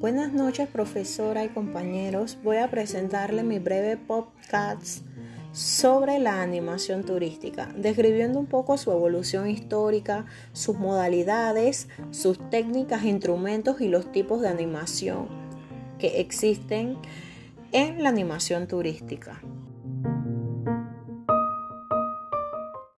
Buenas noches profesora y compañeros. Voy a presentarle mi breve podcast sobre la animación turística, describiendo un poco su evolución histórica, sus modalidades, sus técnicas, instrumentos y los tipos de animación que existen en la animación turística.